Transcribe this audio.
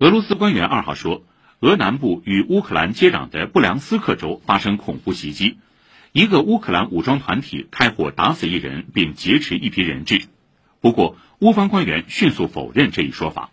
俄罗斯官员二号说俄南部与乌克兰接壤的布良斯克州发生恐怖袭击一个乌克兰武装团体开火打死一人并劫持一批人质。不过乌方官员迅速否认这一说法。